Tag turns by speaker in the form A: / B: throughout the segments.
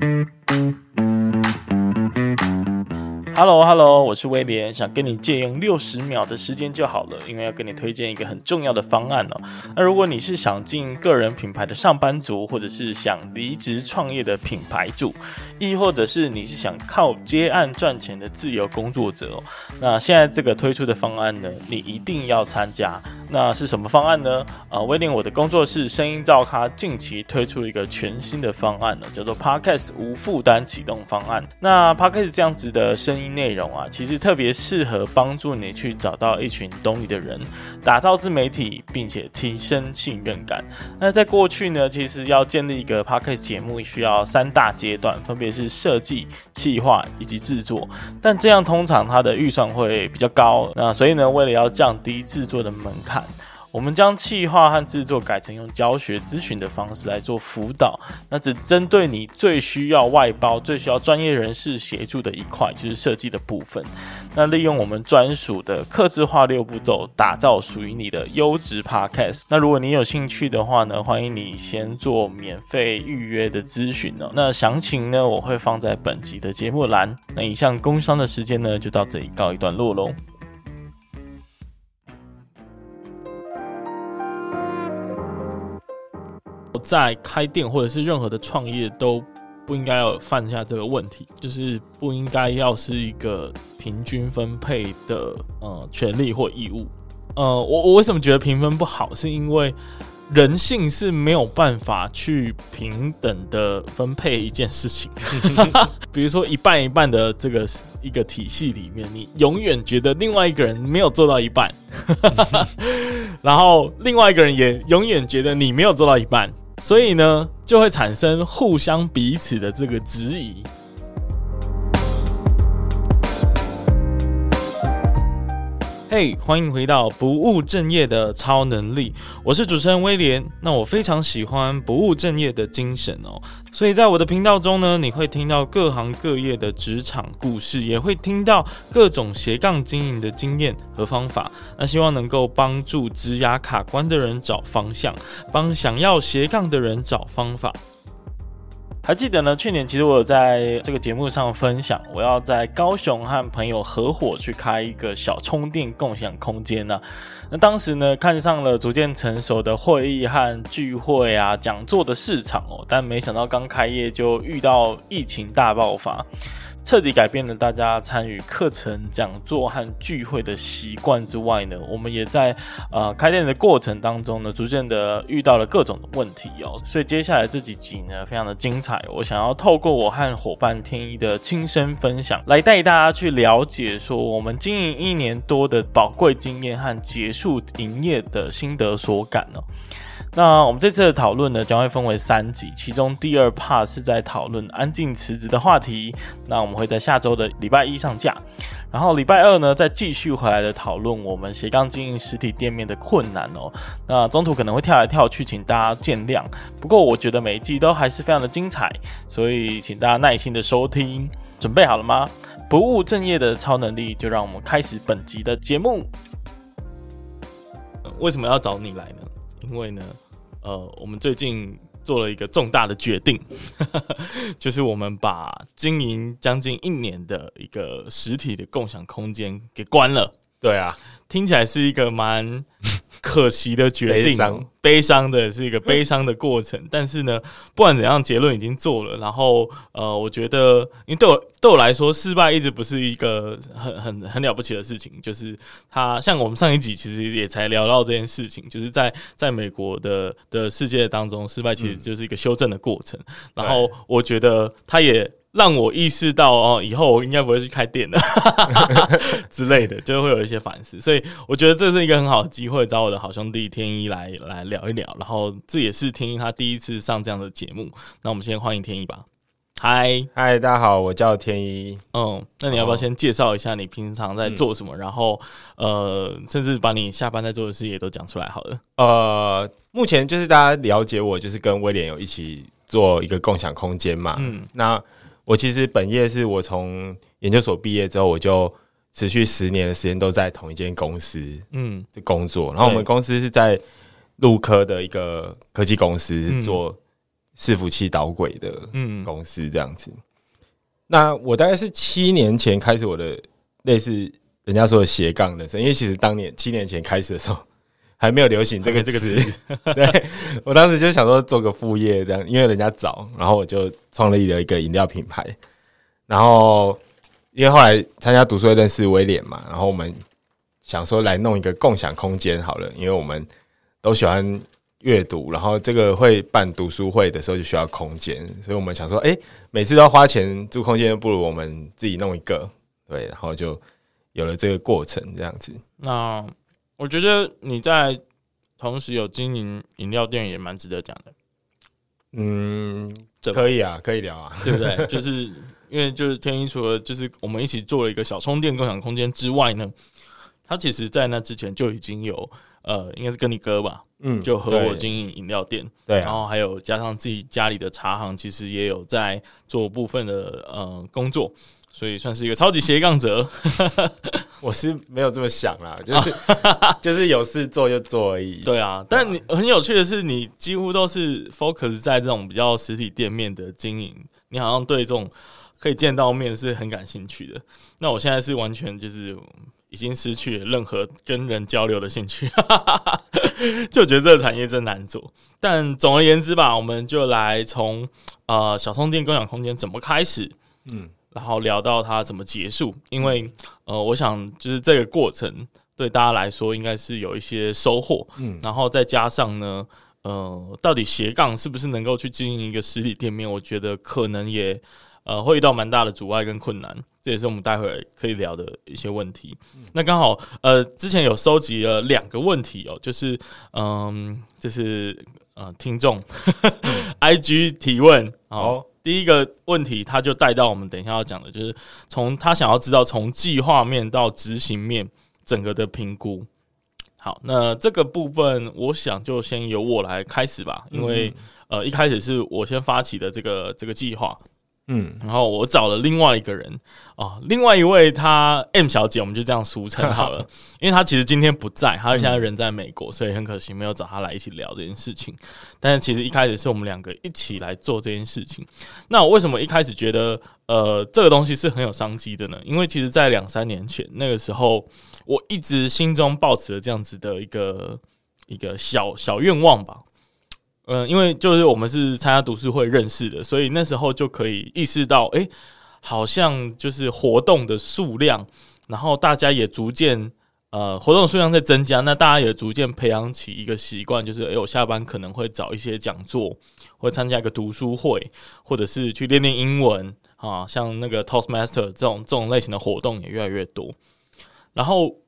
A: Thank you. Hello，Hello，我是威廉，想跟你借用六十秒的时间就好了，因为要跟你推荐一个很重要的方案哦。那如果你是想进个人品牌的上班族，或者是想离职创业的品牌主，亦或者是你是想靠接案赚钱的自由工作者哦，那现在这个推出的方案呢，你一定要参加。那是什么方案呢？啊，威廉我的工作室声音造咖近期推出了一个全新的方案呢，叫做 Podcast 无负担启动方案。那 Podcast 这样子的声音内容啊，其实特别适合帮助你去找到一群懂你的人，打造自媒体，并且提升信任感。那在过去呢，其实要建立一个 Podcast 节目需要三大阶段，分别是设计、企划以及制作。但这样通常它的预算会比较高。那所以呢，为了要降低制作的门槛。我们将企划和制作改成用教学咨询的方式来做辅导，那只针对你最需要外包、最需要专业人士协助的一块，就是设计的部分。那利用我们专属的客制化六步骤，打造属于你的优质 Podcast。那如果你有兴趣的话呢，欢迎你先做免费预约的咨询哦。那详情呢，我会放在本集的节目栏。那以上工商的时间呢，就到这里告一段落喽。在开店或者是任何的创业都不应该要犯下这个问题，就是不应该要是一个平均分配的呃权利或义务。呃，我我为什么觉得平分不好？是因为人性是没有办法去平等的分配一件事情。比如说一半一半的这个一个体系里面，你永远觉得另外一个人没有做到一半，然后另外一个人也永远觉得你没有做到一半。所以呢，就会产生互相彼此的这个质疑。嘿，欢迎回到不务正业的超能力，我是主持人威廉。那我非常喜欢不务正业的精神哦，所以在我的频道中呢，你会听到各行各业的职场故事，也会听到各种斜杠经营的经验和方法。那希望能够帮助职涯卡关的人找方向，帮想要斜杠的人找方法。还记得呢？去年其实我有在这个节目上分享，我要在高雄和朋友合伙去开一个小充电共享空间呢。那当时呢，看上了逐渐成熟的会议和聚会啊、讲座的市场哦，但没想到刚开业就遇到疫情大爆发。彻底改变了大家参与课程、讲座和聚会的习惯之外呢，我们也在呃开店的过程当中呢，逐渐的遇到了各种的问题哦。所以接下来这几集呢，非常的精彩。我想要透过我和伙伴天一的亲身分享，来带大家去了解说我们经营一年多的宝贵经验和结束营业的心得所感哦。那我们这次的讨论呢，将会分为三集，其中第二 part 是在讨论安静辞职的话题。那我们会在下周的礼拜一上架，然后礼拜二呢，再继续回来的讨论我们斜杠经营实体店面的困难哦。那中途可能会跳来跳去，请大家见谅。不过我觉得每一集都还是非常的精彩，所以请大家耐心的收听。准备好了吗？不务正业的超能力，就让我们开始本集的节目。为什么要找你来呢？因为呢。呃，我们最近做了一个重大的决定，就是我们把经营将近一年的一个实体的共享空间给关了。对啊，听起来是一个蛮 可惜的决定，悲伤，的是一个悲伤的过程。但是呢，不管怎样，结论已经做了。然后，呃，我觉得，因为对我对我来说，失败一直不是一个很很很了不起的事情。就是他像我们上一集其实也才聊到这件事情，就是在在美国的的世界当中，失败其实就是一个修正的过程。嗯、然后，我觉得他也。让我意识到哦，以后我应该不会去开店了 之类的，就会有一些反思。所以我觉得这是一个很好的机会，找我的好兄弟天一来来聊一聊。然后这也是天一他第一次上这样的节目。那我们先欢迎天一吧。嗨
B: 嗨，大家好，我叫天一。
A: 嗯，那你要不要先介绍一下你平常在做什么？嗯、然后呃，甚至把你下班在做的事也都讲出来好了。
B: 呃，目前就是大家了解我，就是跟威廉有一起做一个共享空间嘛。嗯，那。我其实本业是我从研究所毕业之后，我就持续十年的时间都在同一间公司嗯的工作。然后我们公司是在陆科的一个科技公司做伺服器导轨的嗯公司这样子。嗯、那我大概是七年前开始我的类似人家说的斜杠人生，因为其实当年七年前开始的时候还没有流行这个这个词。对，我当时就想说做个副业这样，因为人家早，然后我就创立了一个饮料品牌。然后因为后来参加读书会认识威廉嘛，然后我们想说来弄一个共享空间好了，因为我们都喜欢。阅读，然后这个会办读书会的时候就需要空间，所以我们想说，哎，每次都要花钱租空间，不如我们自己弄一个，对，然后就有了这个过程这样子。
A: 那我觉得你在同时有经营饮料店也蛮值得讲的。
B: 嗯，可以啊，可以聊啊，
A: 对不对？就是因为就是天一除了就是我们一起做了一个小充电共享空间之外呢，他其实在那之前就已经有。呃，应该是跟你哥吧，嗯，就和我经营饮料店，
B: 对，
A: 然后还有加上自己家里的茶行，其实也有在做部分的呃工作，所以算是一个超级斜杠者。
B: 我是没有这么想啦，就是 就是有事做就做而已。
A: 对啊，但你很有趣的是，你几乎都是 focus 在这种比较实体店面的经营，你好像对这种可以见到面是很感兴趣的。那我现在是完全就是。已经失去了任何跟人交流的兴趣，就觉得这个产业真难做。但总而言之吧，我们就来从呃小充电共享空间怎么开始，嗯，然后聊到它怎么结束。因为呃，我想就是这个过程对大家来说应该是有一些收获，嗯，然后再加上呢，呃，到底斜杠是不是能够去经营一个实体店面？我觉得可能也呃会遇到蛮大的阻碍跟困难。这也是我们待会可以聊的一些问题。那刚好，呃，之前有收集了两个问题哦，就是，嗯，就是呃，听众 IG 提问。好，第一个问题他就带到我们等一下要讲的，就是从他想要知道从计划面到执行面整个的评估。好，那这个部分我想就先由我来开始吧，因为呃，一开始是我先发起的这个这个计划。嗯，然后我找了另外一个人哦，另外一位她 M 小姐，我们就这样俗称好了，因为她其实今天不在，她现在人在美国，所以很可惜没有找她来一起聊这件事情。但是其实一开始是我们两个一起来做这件事情。那我为什么一开始觉得呃这个东西是很有商机的呢？因为其实，在两三年前那个时候，我一直心中抱持了这样子的一个一个小小愿望吧。嗯，因为就是我们是参加读书会认识的，所以那时候就可以意识到，诶，好像就是活动的数量，然后大家也逐渐呃活动数量在增加，那大家也逐渐培养起一个习惯，就是诶，我下班可能会找一些讲座，会参加一个读书会，或者是去练练英文啊，像那个 Toastmaster 这种这种类型的活动也越来越多，然后。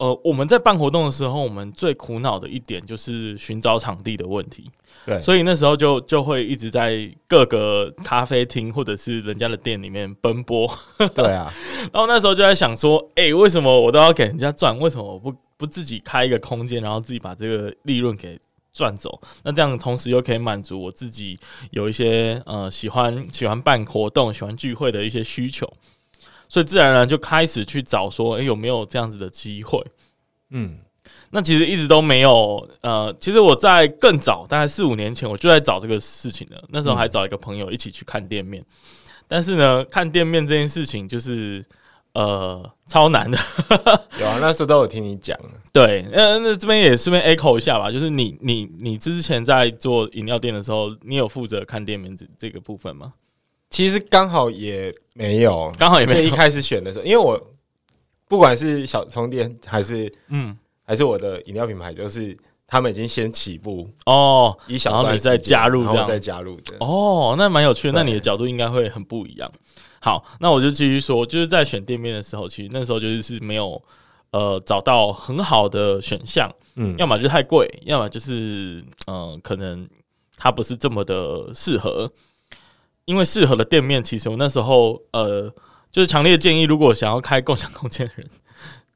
A: 呃，我们在办活动的时候，我们最苦恼的一点就是寻找场地的问题。对，所以那时候就就会一直在各个咖啡厅或者是人家的店里面奔波。
B: 对啊，
A: 然后那时候就在想说，哎、欸，为什么我都要给人家赚？为什么我不不自己开一个空间，然后自己把这个利润给赚走？那这样同时又可以满足我自己有一些呃喜欢喜欢办活动、喜欢聚会的一些需求。所以自然而然就开始去找说，诶，有没有这样子的机会？嗯，那其实一直都没有。呃，其实我在更早，大概四五年前，我就在找这个事情了。那时候还找一个朋友一起去看店面，但是呢，看店面这件事情就是呃超难的。
B: 有啊，那时候都有听你讲。
A: 对，那，那这边也顺便 echo 一下吧，就是你你你之前在做饮料店的时候，你有负责看店面这这个部分吗？
B: 其实刚好也没有，
A: 刚好也没有。
B: 一开始选的时候，因为我不管是小充电还是嗯，还是我的饮料品牌，都是他们已经先起步
A: 哦，一小段然后你再加入这样，
B: 再加入的
A: 哦，那蛮有趣的。那你的角度应该会很不一样。好，那我就继续说，就是在选店面的时候，其实那时候就是是没有呃找到很好的选项，嗯，要么就是太贵，要么就是嗯、呃，可能它不是这么的适合。因为适合的店面，其实我那时候呃，就是强烈建议，如果想要开共享空间的人，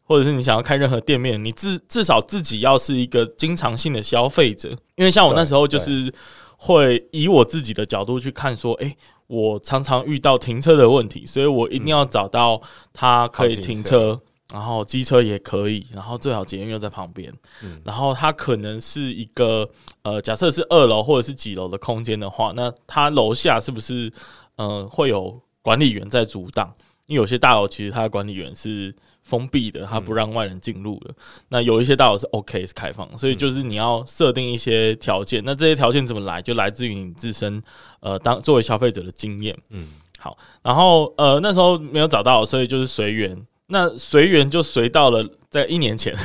A: 或者是你想要开任何店面，你至至少自己要是一个经常性的消费者。因为像我那时候就是会以我自己的角度去看，说，诶，我常常遇到停车的问题，所以我一定要找到它可以停车然后机车也可以，然后最好捷运又在旁边，嗯，然后它可能是一个呃，假设是二楼或者是几楼的空间的话，那它楼下是不是呃会有管理员在阻挡？因为有些大楼其实它的管理员是封闭的，它不让外人进入的。嗯、那有一些大楼是 OK 是开放，所以就是你要设定一些条件。那这些条件怎么来？就来自于你自身呃，当作为消费者的经验。嗯，好，然后呃那时候没有找到，所以就是随缘。那随缘就随到了在一年前，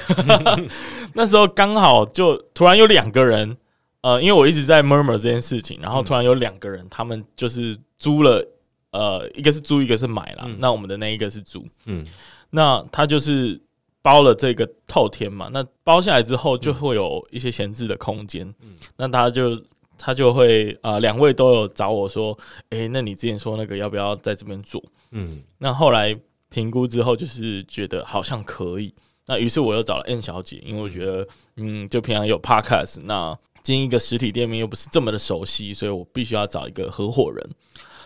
A: 那时候刚好就突然有两个人，呃，因为我一直在 murmur 这件事情，然后突然有两个人，他们就是租了。呃，一个是租，一个是买了。嗯、那我们的那一个是租，嗯，那他就是包了这个透天嘛。那包下来之后，就会有一些闲置的空间。嗯，那他就他就会啊，两位都有找我说，诶、欸，那你之前说那个要不要在这边住？嗯，那后来评估之后，就是觉得好像可以。那于是我又找了 N 小姐，因为我觉得，嗯，就平常有 Podcast，那经营一个实体店面又不是这么的熟悉，所以我必须要找一个合伙人。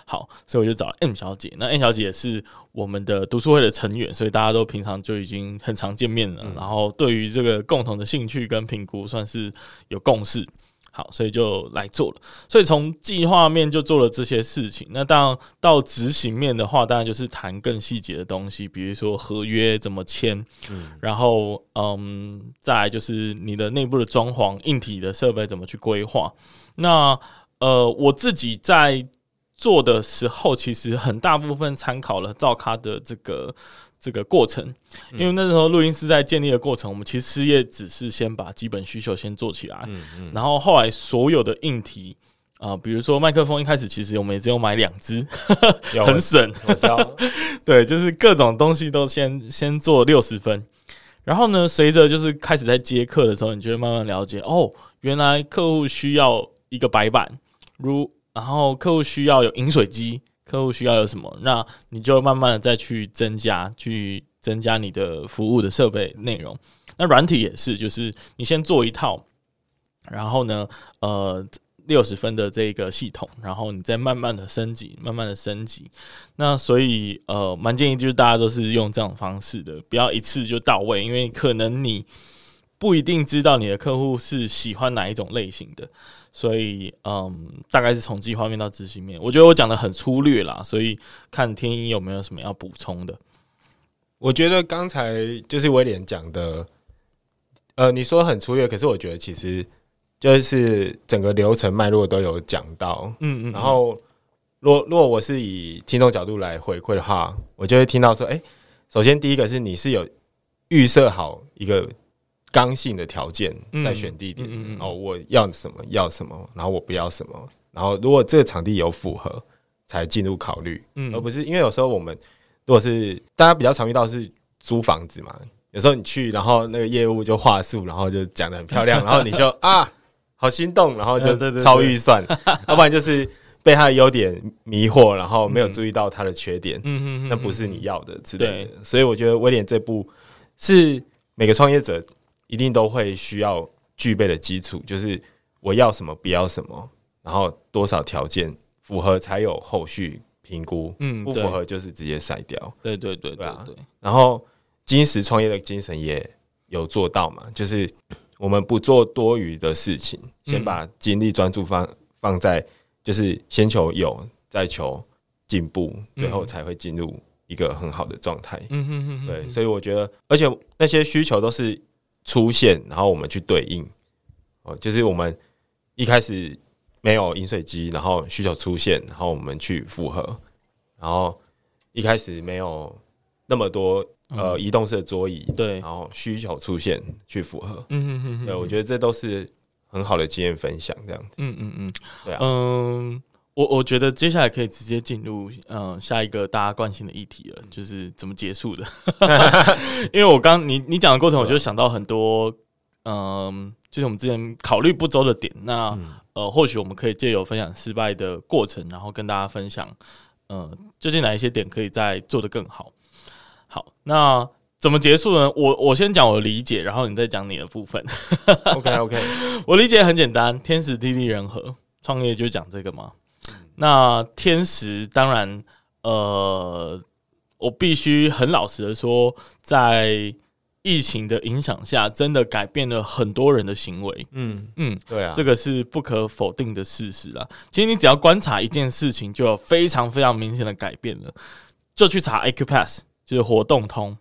A: 好，所以我就找 M 小姐。那 M 小姐也是我们的读书会的成员，所以大家都平常就已经很常见面了。嗯、然后对于这个共同的兴趣跟评估，算是有共识。好，所以就来做了。所以从计划面就做了这些事情。那当然到执行面的话，当然就是谈更细节的东西，比如说合约怎么签。嗯。然后，嗯，再来就是你的内部的装潢、硬体的设备怎么去规划。那呃，我自己在。做的时候，其实很大部分参考了赵咖的这个这个过程，因为那时候录音师在建立的过程，我们其实也只是先把基本需求先做起来，嗯嗯，然后后来所有的硬体啊、呃，比如说麦克风，一开始其实我们也只有买两支，很省，我知道，对，就是各种东西都先先做六十分，然后呢，随着就是开始在接客的时候，你就会慢慢了解，哦，原来客户需要一个白板，如。然后客户需要有饮水机，客户需要有什么，那你就慢慢的再去增加，去增加你的服务的设备内容。那软体也是，就是你先做一套，然后呢，呃，六十分的这个系统，然后你再慢慢的升级，慢慢的升级。那所以呃，蛮建议就是大家都是用这种方式的，不要一次就到位，因为可能你不一定知道你的客户是喜欢哪一种类型的。所以，嗯，大概是从计划面到执行面，我觉得我讲的很粗略啦，所以看天一有没有什么要补充的。
B: 我觉得刚才就是威廉讲的，呃，你说很粗略，可是我觉得其实就是整个流程脉络都有讲到，嗯，嗯嗯。然后，若如果我是以听众角度来回馈的话，我就会听到说，哎，首先第一个是你是有预设好一个。刚性的条件在选地点、嗯嗯嗯、哦，我要什么要什么，然后我不要什么，然后如果这个场地有符合，才进入考虑，嗯、而不是因为有时候我们如果是大家比较常遇到是租房子嘛，有时候你去，然后那个业务就话术，然后就讲的很漂亮，然后你就啊好心动，然后就超预算，要不然就是被他的优点迷惑，然后没有注意到他的缺点，嗯嗯，那不是你要的之类的，对。所以我觉得威廉这部是每个创业者。一定都会需要具备的基础，就是我要什么，不要什么，然后多少条件符合才有后续评估，嗯，不符合就是直接筛掉。
A: 对对对对对。
B: 然后金石创业的精神也有做到嘛，就是我们不做多余的事情，先把精力专注放放在，就是先求有，再求进步，最后才会进入一个很好的状态。嗯嗯嗯。对，所以我觉得，而且那些需求都是。出现，然后我们去对应，哦，就是我们一开始没有饮水机，然后需求出现，然后我们去符合，然后一开始没有那么多呃移动式的桌椅，对，然后需求出现去符合，嗯嗯嗯，对，我觉得这都是很好的经验分享，这样子，嗯嗯嗯，对啊，嗯。
A: 我我觉得接下来可以直接进入嗯下一个大家关心的议题了，就是怎么结束的。因为我刚你你讲的过程，我就想到很多嗯，就是我们之前考虑不周的点。那呃，或许我们可以借由分享失败的过程，然后跟大家分享，嗯，究竟哪一些点可以再做得更好。好，那怎么结束呢？我我先讲我的理解，然后你再讲你的部分。
B: OK OK，
A: 我理解很简单，天时地利人和，创业就讲这个嘛。那天时当然，呃，我必须很老实的说，在疫情的影响下，真的改变了很多人的行为。
B: 嗯嗯，对啊，
A: 这个是不可否定的事实啊。其实你只要观察一件事情，就有非常非常明显的改变了。就去查 Acupass，就是活动通。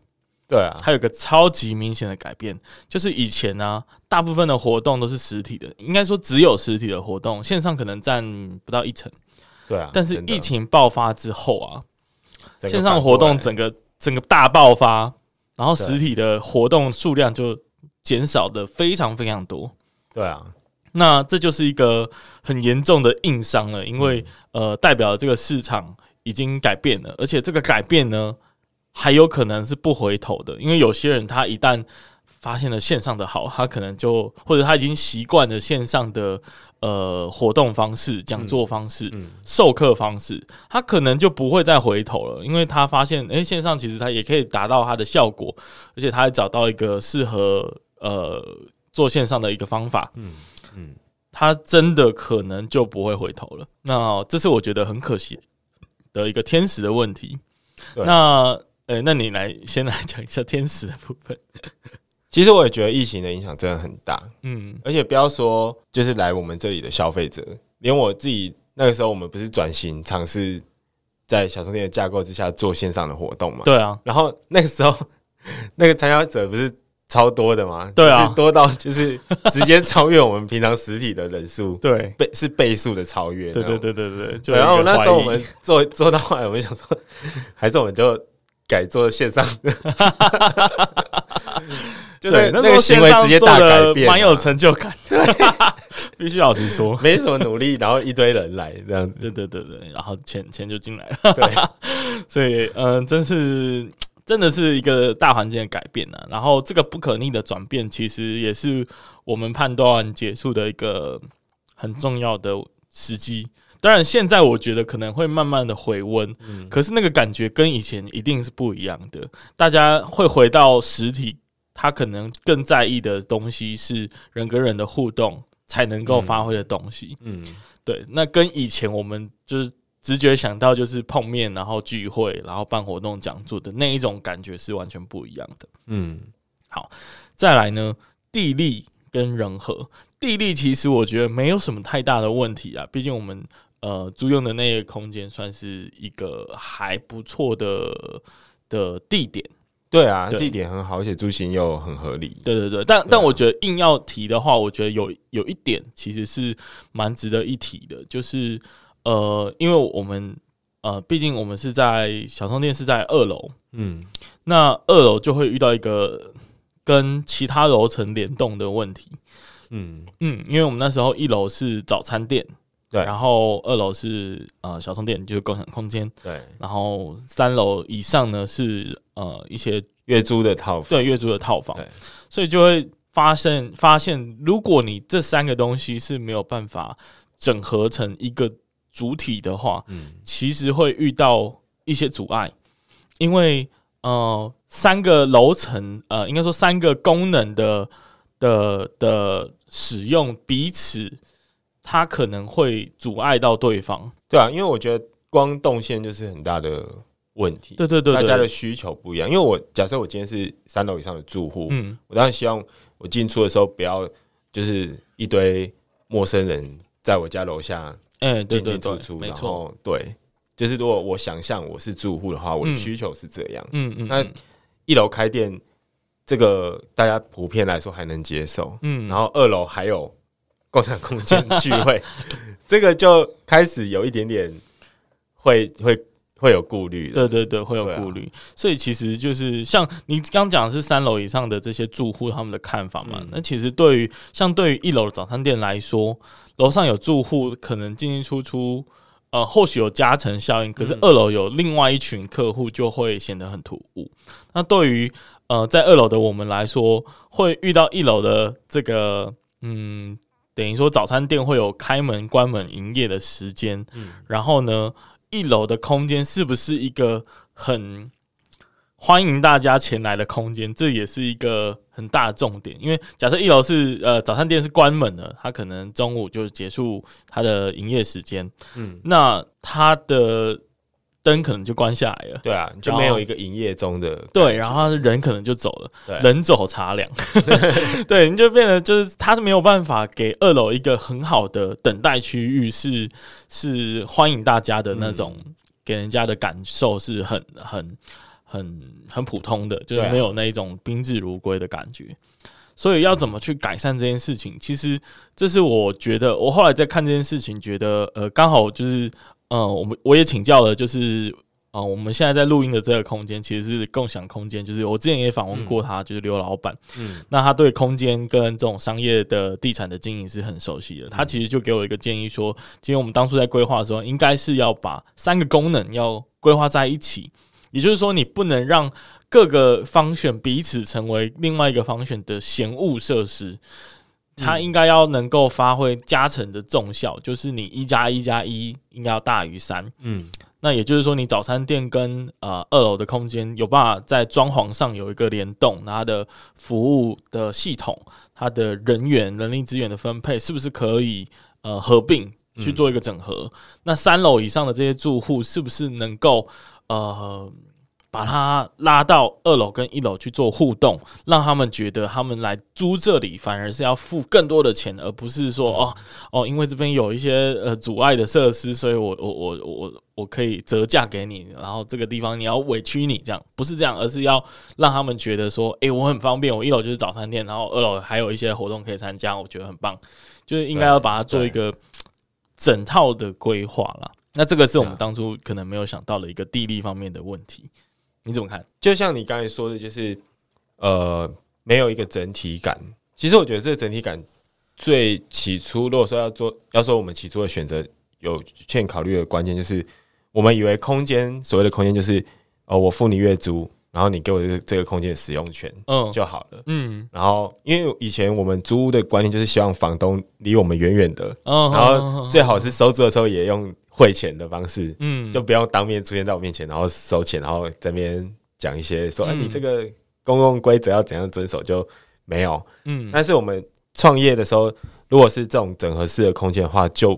B: 对啊，
A: 它有个超级明显的改变，就是以前呢、啊，大部分的活动都是实体的，应该说只有实体的活动，线上可能占不到一成。
B: 对啊，
A: 但是疫情爆发之后啊，线上活动整个整个大爆发。然后实体的活动数量就减少的非常非常多。
B: 对啊，
A: 那这就是一个很严重的硬伤了，因为呃，代表这个市场已经改变了，而且这个改变呢，还有可能是不回头的，因为有些人他一旦发现了线上的好，他可能就或者他已经习惯了线上的。呃，活动方式、讲座方式、嗯嗯、授课方式，他可能就不会再回头了，因为他发现，诶、欸，线上其实他也可以达到他的效果，而且他还找到一个适合呃做线上的一个方法，嗯嗯，他真的可能就不会回头了。那这是我觉得很可惜的一个天使的问题。那，呃、欸，那你来先来讲一下天使的部分。
B: 其实我也觉得疫情的影响真的很大，嗯，而且不要说就是来我们这里的消费者，连我自己那个时候，我们不是转型尝试在小充电的架构之下做线上的活动嘛？
A: 对啊，
B: 然后那个时候 那个参加者不是超多的吗？
A: 对啊，
B: 多到就是直接超越我们平常实体的人数，
A: 对，
B: 倍是倍数的超越，
A: 对对对对对，
B: 对。然后那时候我们做做到后来，我们想说，还是我们就改做线上 的。对，那个行为直接大改变，蛮
A: 有成就感 的。必须老实说，
B: 没什么努力，然后一堆人来这样，
A: 对对对对，然后钱钱就进来了。对，所以嗯、呃，真是真的是一个大环境的改变啊。然后这个不可逆的转变，其实也是我们判断结束的一个很重要的时机。当然，现在我觉得可能会慢慢的回温，嗯、可是那个感觉跟以前一定是不一样的。大家会回到实体。他可能更在意的东西是人跟人的互动才能够发挥的东西。嗯，嗯，对。那跟以前我们就是直觉想到就是碰面，然后聚会，然后办活动讲座的那一种感觉是完全不一样的。嗯，好，再来呢，地利跟人和。地利其实我觉得没有什么太大的问题啊，毕竟我们呃租用的那个空间算是一个还不错的的地点。
B: 对啊，对，地点很好，而且租金又很合理。
A: 对对对，但、啊、但我觉得硬要提的话，我觉得有有一点其实是蛮值得一提的，就是呃，因为我们呃，毕竟我们是在小商店是在二楼，嗯，那二楼就会遇到一个跟其他楼层联动的问题，嗯。嗯，因为我们那时候一楼是早餐店。对，然后二楼是呃小充电，就是共享空间。对，然后三楼以上呢是呃一些
B: 月租的套房，
A: 对，月租的套房。对，所以就会发现发现，如果你这三个东西是没有办法整合成一个主体的话，嗯，其实会遇到一些阻碍，因为呃三个楼层呃应该说三个功能的的的使用彼此。它可能会阻碍到对方，
B: 对啊，因为我觉得光动线就是很大的问题。
A: 对对对，
B: 大家的需求不一样。因为我假设我今天是三楼以上的住户，嗯，我当然希望我进出的时候不要就是一堆陌生人在我家楼下，嗯，进进出出，然后对，就是如果我想象我是住户的话，我的需求是这样，嗯嗯，那一楼开店这个大家普遍来说还能接受，嗯，然后二楼还有。共享空间聚会，这个就开始有一点点会会会有顾虑。
A: 对对对，会有顾虑。所以其实就是像你刚讲的是三楼以上的这些住户他们的看法嘛。那其实对于像对于一楼的早餐店来说，楼上有住户可能进进出出，呃，或许有加成效应。可是二楼有另外一群客户就会显得很突兀。那对于呃在二楼的我们来说，会遇到一楼的这个嗯。等于说，早餐店会有开门、关门、营业的时间。嗯，然后呢，一楼的空间是不是一个很欢迎大家前来的空间？这也是一个很大的重点。因为假设一楼是呃早餐店是关门的，它可能中午就结束它的营业时间。嗯，那它的灯可能就关下来了，
B: 对啊，就没有一个营业中的
A: 对，然后人可能就走了，
B: 对
A: 人走茶凉，对，你就变得就是他没有办法给二楼一个很好的等待区域，是是欢迎大家的那种，给人家的感受是很很很很普通的，就是没有那一种宾至如归的感觉。所以要怎么去改善这件事情？其实这是我觉得，我后来在看这件事情，觉得呃，刚好就是。嗯，我们我也请教了，就是啊、呃，我们现在在录音的这个空间其实是共享空间，就是我之前也访问过他，嗯、就是刘老板，嗯，那他对空间跟这种商业的地产的经营是很熟悉的。他其实就给我一个建议说，其实我们当初在规划的时候，应该是要把三个功能要规划在一起，也就是说，你不能让各个 function 彼此成为另外一个 function 的嫌恶设施。它应该要能够发挥加成的重效，就是你一加一加一应该要大于三。嗯，那也就是说，你早餐店跟呃二楼的空间有办法在装潢上有一个联动，它的服务的系统、它的人员、人力资源的分配是不是可以呃合并去做一个整合？嗯、那三楼以上的这些住户是不是能够呃？把它拉到二楼跟一楼去做互动，让他们觉得他们来租这里反而是要付更多的钱，而不是说哦哦，因为这边有一些呃阻碍的设施，所以我我我我我可以折价给你，然后这个地方你要委屈你这样，不是这样，而是要让他们觉得说，诶，我很方便，我一楼就是早餐店，然后二楼还有一些活动可以参加，我觉得很棒，就是应该要把它做一个整套的规划啦。那这个是我们当初可能没有想到的一个地利方面的问题。你怎么看？
B: 就像你刚才说的，就是呃，没有一个整体感。其实我觉得这个整体感最起初，如果说要做，要说我们起初的选择有欠考虑的关键，就是我们以为空间所谓的空间就是呃，我付你月租，然后你给我这个这个空间的使用权，嗯，就好了，嗯。然后因为以前我们租屋的观念就是希望房东离我们远远的，然后最好是收租的时候也用。汇钱的方式，嗯，就不要当面出现在我面前，然后收钱，然后在那边讲一些说，哎、嗯，你这个公共规则要怎样遵守，就没有，嗯。但是我们创业的时候，如果是这种整合式的空间的话，就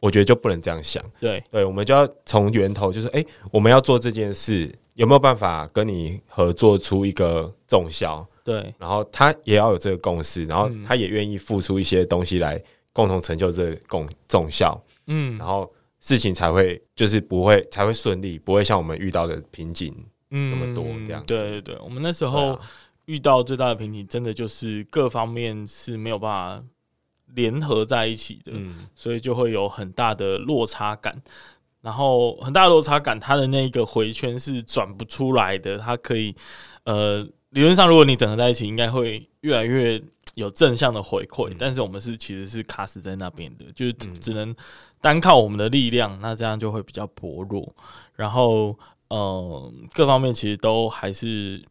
B: 我觉得就不能这样想，
A: 对，
B: 对，我们就要从源头，就是哎、欸，我们要做这件事，有没有办法跟你合作出一个重效？
A: 对，
B: 然后他也要有这个共识，然后他也愿意付出一些东西来共同成就这个共重效，嗯，然后。事情才会就是不会才会顺利，不会像我们遇到的瓶颈嗯这么多这样、嗯。
A: 对对对，我们那时候遇到最大的瓶颈，真的就是各方面是没有办法联合在一起的，嗯、所以就会有很大的落差感。然后很大的落差感，它的那个回圈是转不出来的。它可以呃，理论上如果你整合在一起，应该会越来越有正向的回馈。嗯、但是我们是其实是卡死在那边的，就是，只能。单靠我们的力量，那这样就会比较薄弱。然后，呃，各方面其实都还是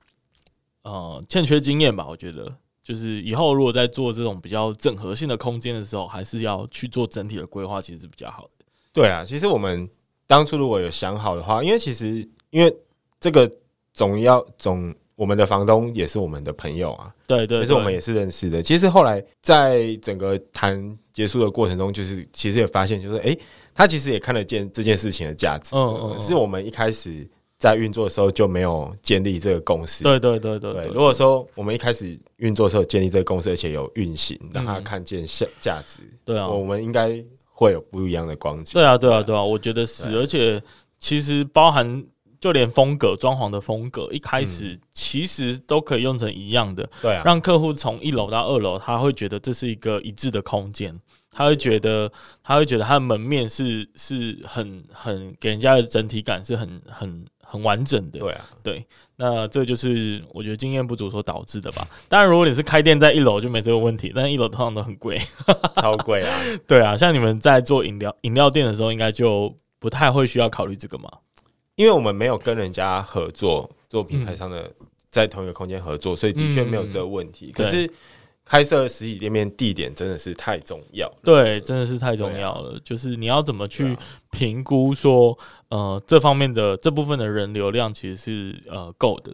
A: 呃欠缺经验吧。我觉得，就是以后如果在做这种比较整合性的空间的时候，还是要去做整体的规划，其实是比较好的。
B: 对啊，其实我们当初如果有想好的话，因为其实因为这个总要总。我们的房东也是我们的朋友啊，
A: 对对，对，
B: 可是我们也是认识的。其实后来在整个谈结束的过程中，就是其实也发现，就是诶，他其实也看得见这件事情的价值。嗯嗯，是我们一开始在运作的时候就没有建立这个共识。
A: 对对对对，对。
B: 如果说我们一开始运作的时候建立这个共识，而且有运行，让他看见价价值，对啊，我们应该会有不一样的光景。
A: 对啊对啊对啊，我觉得是，而且其实包含。就连风格、装潢的风格，一开始其实都可以用成一样的，对啊，让客户从一楼到二楼，他会觉得这是一个一致的空间，他会觉得，他会觉得他的门面是是很很给人家的整体感是很很很完整的，
B: 对啊，
A: 对，那这就是我觉得经验不足所导致的吧。当然，如果你是开店在一楼就没这个问题，但是一楼通常都很贵，
B: 超贵啊，
A: 对啊，像你们在做饮料饮料店的时候，应该就不太会需要考虑这个嘛。
B: 因为我们没有跟人家合作做品牌上的在同一个空间合作，所以的确没有这个问题。可是开设实体店面地点真的是太重要，
A: 对，真的是太重要了。就是你要怎么去评估说，呃，这方面的这部分的人流量其实是呃够的。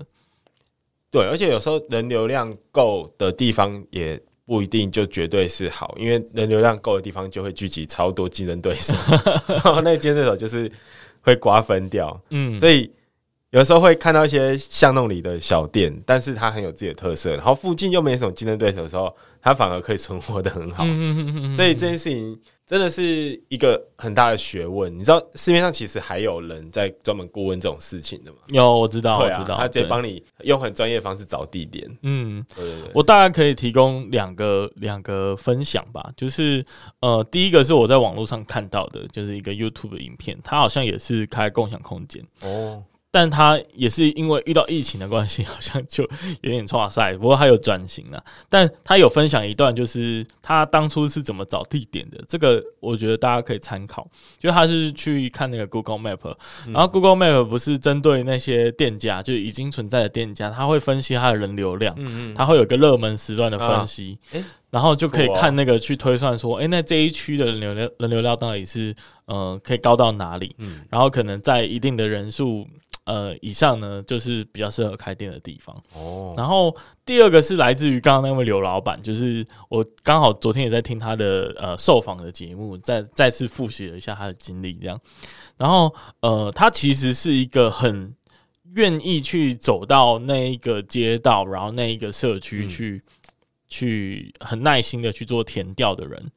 B: 对，而且有时候人流量够的地方也不一定就绝对是好，因为人流量够的地方就会聚集超多竞争对手，然后那个竞争对手就是。会瓜分掉。
A: 嗯，
B: 所以有时候会看到一些巷弄里的小店，但是它很有自己的特色，然后附近又没什么竞争对手的时候，它反而可以存活的很好。所以这件事情。真的是一个很大的学问，你知道市面上其实还有人在专门顾问这种事情的吗？
A: 有，我知道，
B: 啊、
A: 我知道，
B: 他直接帮你用很专业的方式找地点。
A: 嗯，
B: 对对对，
A: 我大概可以提供两个两个分享吧，就是呃，第一个是我在网络上看到的，就是一个 YouTube 的影片，它好像也是开共享空间哦。但他也是因为遇到疫情的关系，好像就有点差赛。不过他有转型了，但他有分享一段，就是他当初是怎么找地点的。这个我觉得大家可以参考。就他是去看那个 Google Map，然后 Google Map 不是针对那些店家，就已经存在的店家，他会分析他的人流量，嗯他会有个热门时段的分析，然后就可以看那个去推算说，哎，那这一区的人流量人流量到底是呃可以高到哪里？嗯然后可能在一定的人数。呃，以上呢就是比较适合开店的地方哦。然后第二个是来自于刚刚那位刘老板，就是我刚好昨天也在听他的呃受访的节目，再再次复习了一下他的经历，这样。然后呃，他其实是一个很愿意去走到那一个街道，然后那一个社区去、嗯、去很耐心的去做填调的人。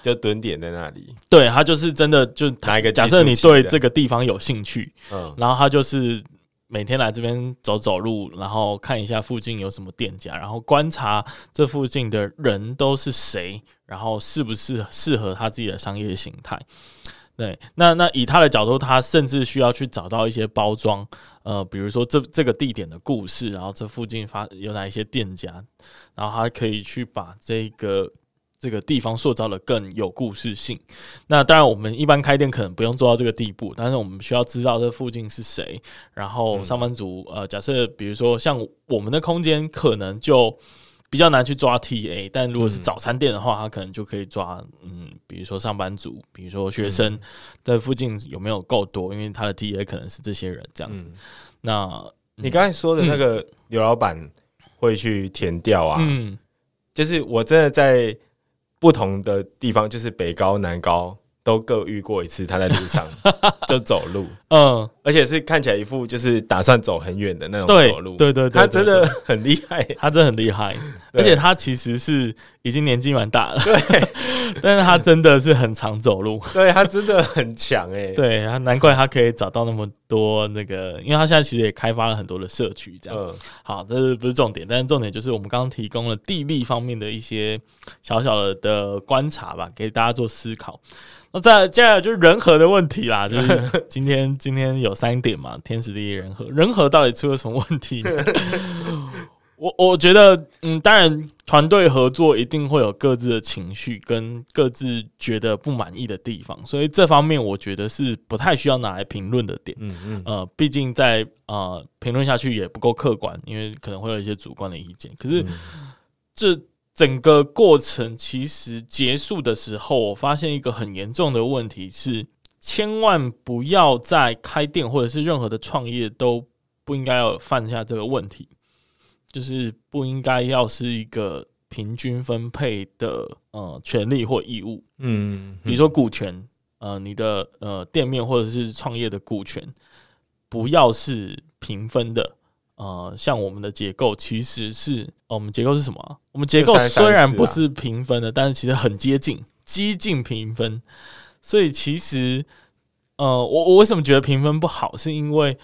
B: 就蹲点在那里，
A: 对，他就是真的就拿一个假设你对这个地方有兴趣，嗯，然后他就是每天来这边走走路，然后看一下附近有什么店家，然后观察这附近的人都是谁，然后是不是适合他自己的商业形态。对，那那以他的角度，他甚至需要去找到一些包装，呃，比如说这这个地点的故事，然后这附近发有哪一些店家，然后他可以去把这个。这个地方塑造的更有故事性。那当然，我们一般开店可能不用做到这个地步，但是我们需要知道这附近是谁。然后上班族，呃，假设比如说像我们的空间，可能就比较难去抓 TA。但如果是早餐店的话，他可能就可以抓，嗯，比如说上班族，比如说学生，在附近有没有够多？因为他的 TA 可能是这些人这样子。那
B: 你刚才说的那个刘老板会去填掉啊？嗯，就是我真的在。不同的地方就是北高南高都各遇过一次，他在路上 就走路，嗯，而且是看起来一副就是打算走很远的那种走路，
A: 对对对，
B: 他真的很厉害，
A: 他真的很厉害，而且他其实是已经年纪蛮大了，对，但是他真的是很常走路，
B: 对他真的很强哎，
A: 对他难怪他可以找到那么多那个，因为他现在其实也开发了很多的社区，这样，好，这是不是重点？但是重点就是我们刚刚提供了地利方面的一些小小的的观察吧，给大家做思考。那再接下来就是人和的问题啦，就是今天今天有三点嘛，天时地利人和，人和到底出了什么问题？我我觉得，嗯，当然团队合作一定会有各自的情绪跟各自觉得不满意的地方，所以这方面我觉得是不太需要拿来评论的点。嗯嗯，呃，毕竟在呃评论下去也不够客观，因为可能会有一些主观的意见。可是这。整个过程其实结束的时候，我发现一个很严重的问题是，千万不要在开店或者是任何的创业都不应该要犯下这个问题，就是不应该要是一个平均分配的呃权利或义务。嗯，比如说股权，呃，你的呃店面或者是创业的股权不要是平分的。呃，像我们的结构其实是，哦，我们结构是什么？我们结构虽然不是平分的，但是其实很接近，接近平分。所以其实，呃，我我为什么觉得平分不好？是因为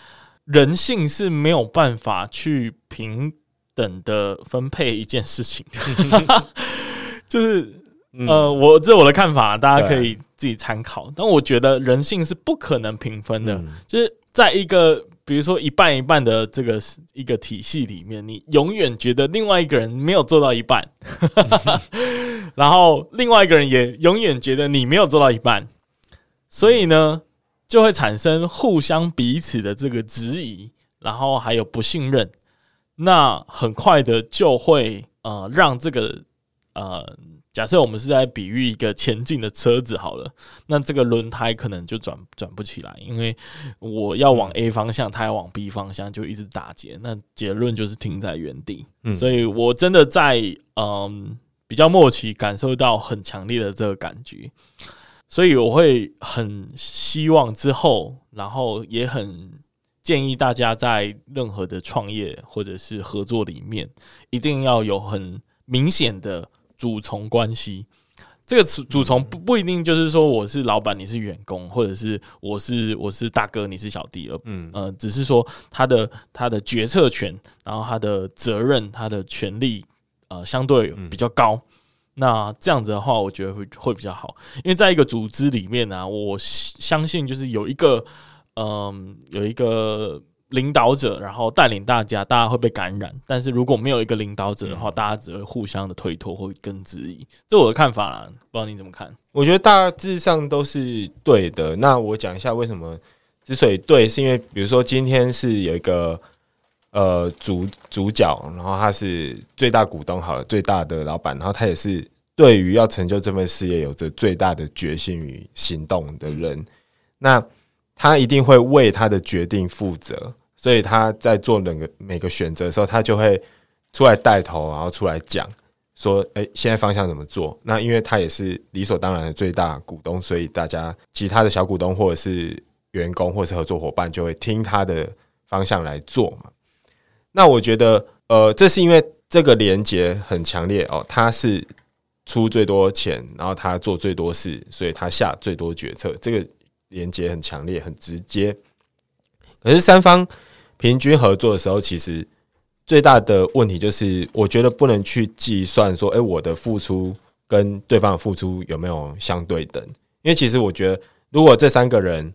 A: 人性是没有办法去平等的分配一件事情的。就是，呃，我这是我的看法，大家可以自己参考。但我觉得人性是不可能平分的，就是在一个。比如说一半一半的这个一个体系里面，你永远觉得另外一个人没有做到一半，然后另外一个人也永远觉得你没有做到一半，所以呢，就会产生互相彼此的这个质疑，然后还有不信任，那很快的就会呃让这个呃。假设我们是在比喻一个前进的车子好了，那这个轮胎可能就转转不起来，因为我要往 A 方向，它要往 B 方向，就一直打结，那结论就是停在原地。嗯，所以我真的在嗯比较末期感受到很强烈的这个感觉。所以我会很希望之后，然后也很建议大家在任何的创业或者是合作里面，一定要有很明显的主从关系。这个主主从不不一定就是说我是老板，你是员工，或者是我是我是大哥，你是小弟，而嗯呃，只是说他的他的决策权，然后他的责任，他的权利呃相对比较高。那这样子的话，我觉得会会比较好，因为在一个组织里面呢、啊，我相信就是有一个嗯、呃、有一个。领导者，然后带领大家，大家会被感染。但是如果没有一个领导者的话，大家只会互相的推脱或跟质疑。这我的看法啦，不知道你怎么看？
B: 我觉得大致上都是对的。那我讲一下为什么之所以对，是因为比如说今天是有一个呃主主角，然后他是最大股东，好了，最大的老板，然后他也是对于要成就这份事业有着最大的决心与行动的人。那他一定会为他的决定负责。所以他在做每个每个选择的时候，他就会出来带头，然后出来讲说：“诶，现在方向怎么做？”那因为他也是理所当然的最大股东，所以大家其他的小股东或者是员工或者是合作伙伴就会听他的方向来做嘛。那我觉得，呃，这是因为这个连接很强烈哦，他是出最多钱，然后他做最多事，所以他下最多决策，这个连接很强烈，很直接。可是三方。平均合作的时候，其实最大的问题就是，我觉得不能去计算说，诶，我的付出跟对方的付出有没有相对等？因为其实我觉得，如果这三个人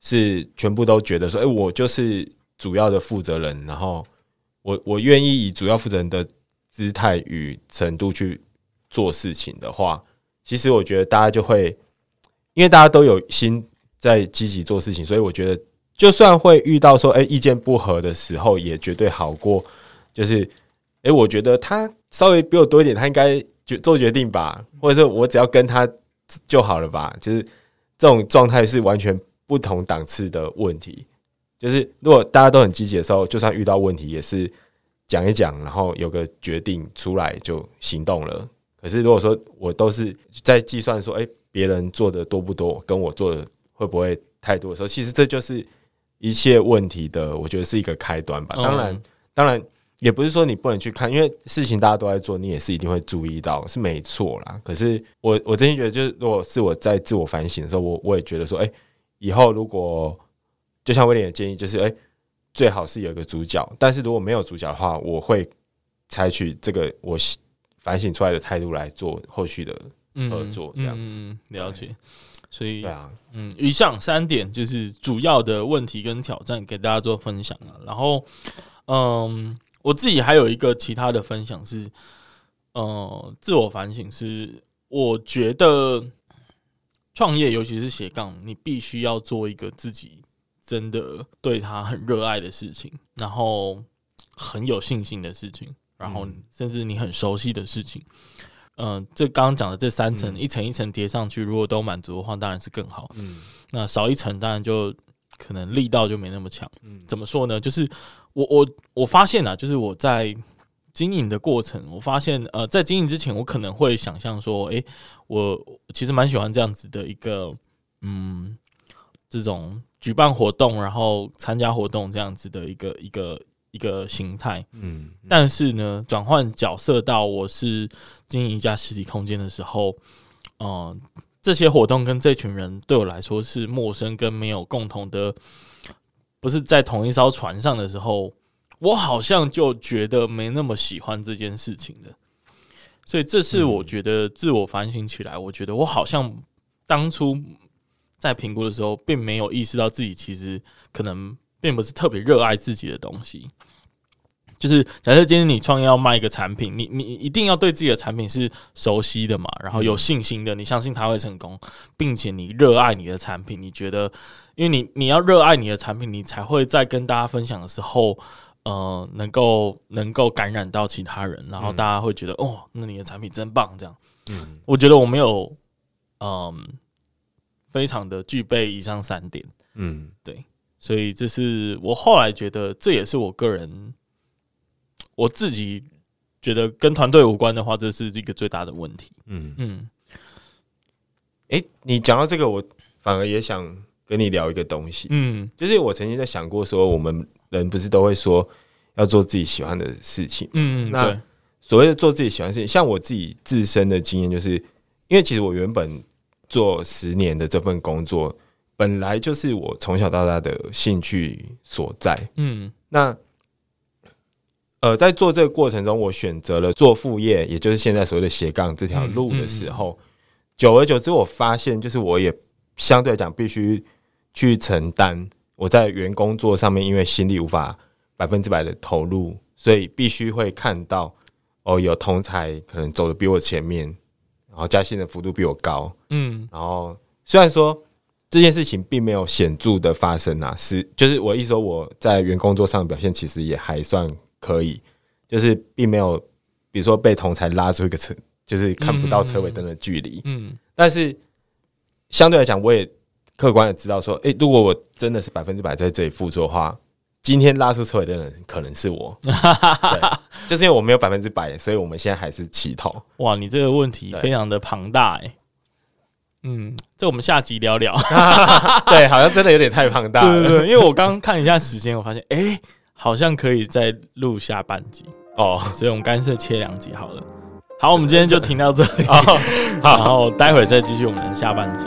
B: 是全部都觉得说，诶，我就是主要的负责人，然后我 我愿意以主要负责人的姿态与程度去做事情的话，其实我觉得大家就会，因为大家都有心在积极做事情，所以我觉得。就算会遇到说，哎，意见不合的时候，也绝对好过，就是，哎，我觉得他稍微比我多一点，他应该决做决定吧，或者是我只要跟他就好了吧，就是这种状态是完全不同档次的问题。就是如果大家都很积极的时候，就算遇到问题，也是讲一讲，然后有个决定出来就行动了。可是如果说我都是在计算说，哎，别人做的多不多，跟我做的会不会太多的时候，其实这就是。一切问题的，我觉得是一个开端吧。当然，当然也不是说你不能去看，因为事情大家都在做，你也是一定会注意到，是没错啦。可是我我真心觉得，就是如果是我在自我反省的时候，我我也觉得说，哎，以后如果就像威廉的建议，就是哎，最好是有一个主角。但是如果没有主角的话，我会采取这个我反省出来的态度来做后续的合作，这样子。
A: 嗯，了解。所以，对啊，嗯，以上三点就是主要的问题跟挑战，给大家做分享了。然后，嗯，我自己还有一个其他的分享是，呃，自我反省是，我觉得创业，尤其是斜杠，你必须要做一个自己真的对他很热爱的事情，然后很有信心的事情，然后甚至你很熟悉的事情。嗯、呃，这刚刚讲的这三层，嗯、一层一层叠上去，如果都满足的话，当然是更好。嗯，那少一层，当然就可能力道就没那么强。嗯，怎么说呢？就是我我我发现啊，就是我在经营的过程，我发现呃，在经营之前，我可能会想象说，诶，我其实蛮喜欢这样子的一个，嗯，这种举办活动，然后参加活动这样子的一个一个。一个形态，嗯，但是呢，转换角色到我是经营一家实体空间的时候，嗯、呃，这些活动跟这群人对我来说是陌生跟没有共同的，不是在同一艘船上的时候，我好像就觉得没那么喜欢这件事情的，所以这是我觉得自我反省起来，我觉得我好像当初在评估的时候，并没有意识到自己其实可能。并不是特别热爱自己的东西，就是假设今天你创业要卖一个产品，你你一定要对自己的产品是熟悉的嘛，然后有信心的，你相信它会成功，并且你热爱你的产品，你觉得，因为你你要热爱你的产品，你才会在跟大家分享的时候，呃，能够能够感染到其他人，然后大家会觉得哦，那你的产品真棒，这样，嗯，我觉得我没有，嗯，非常的具备以上三点，嗯，对。所以这是我后来觉得，这也是我个人我自己觉得跟团队无关的话，这是一个最大的问题。嗯嗯，
B: 哎、欸，你讲到这个，我反而也想跟你聊一个东西。嗯，就是我曾经在想过，说我们人不是都会说要做自己喜欢的事情。嗯，那所谓的做自己喜欢的事情，像我自己自身的经验，就是因为其实我原本做十年的这份工作，本来就是我从小到大的兴趣所在。嗯，那呃，在做这个过程中，我选择了做副业，也就是现在所谓的斜杠这条路的时候。久而久之，我发现就是我也相对来讲必须去承担我在原工作上面，因为心力无法百分之百的投入，所以必须会看到哦，有同才可能走的比我前面，然后加薪的幅度比我高，嗯，然后虽然说这件事情并没有显著的发生啊，是就是我意思说我在原工作上的表现其实也还算可以，就是并没有比如说被同才拉出一个车。就是看不到车尾灯的距离，嗯，但是相对来讲，我也客观的知道说，诶，如果我真的是百分之百在这里付出的话，今天拉出车尾灯的人可能是我，对，就是因为我没有百分之百，所以我们现在还是齐头。
A: 哇，你这个问题非常的庞大，诶。嗯，这我们下集聊聊。
B: 对，好像真的有点太庞大了，
A: 对对对，因为我刚刚看一下时间，我发现，诶，好像可以再录下半集哦，所以我们干脆切两集好了。好，我们今天就停到这里，好，然后待会再继续我们下半集。